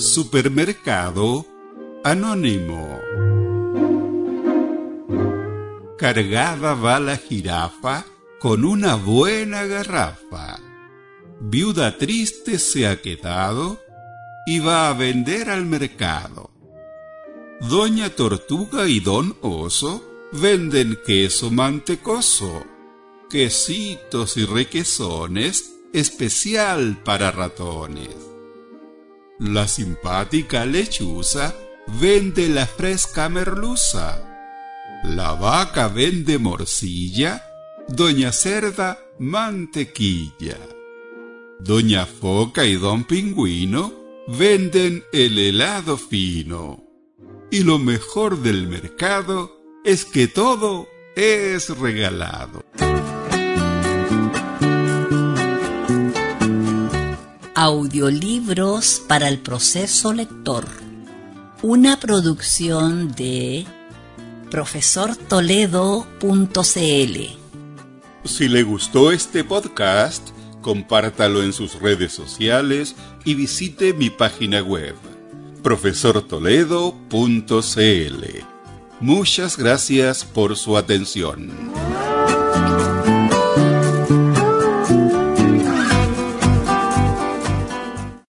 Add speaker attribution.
Speaker 1: Supermercado Anónimo. Cargada va la jirafa con una buena garrafa. Viuda triste se ha quedado y va a vender al mercado. Doña Tortuga y Don Oso venden queso mantecoso, quesitos y requesones especial para ratones. La simpática lechuza vende la fresca merluza. La vaca vende morcilla, Doña Cerda mantequilla. Doña Foca y Don Pingüino venden el helado fino. Y lo mejor del mercado es que todo es regalado.
Speaker 2: Audiolibros para el proceso lector. Una producción de profesortoledo.cl.
Speaker 1: Si le gustó este podcast, compártalo en sus redes sociales y visite mi página web profesortoledo.cl. Muchas gracias por su atención.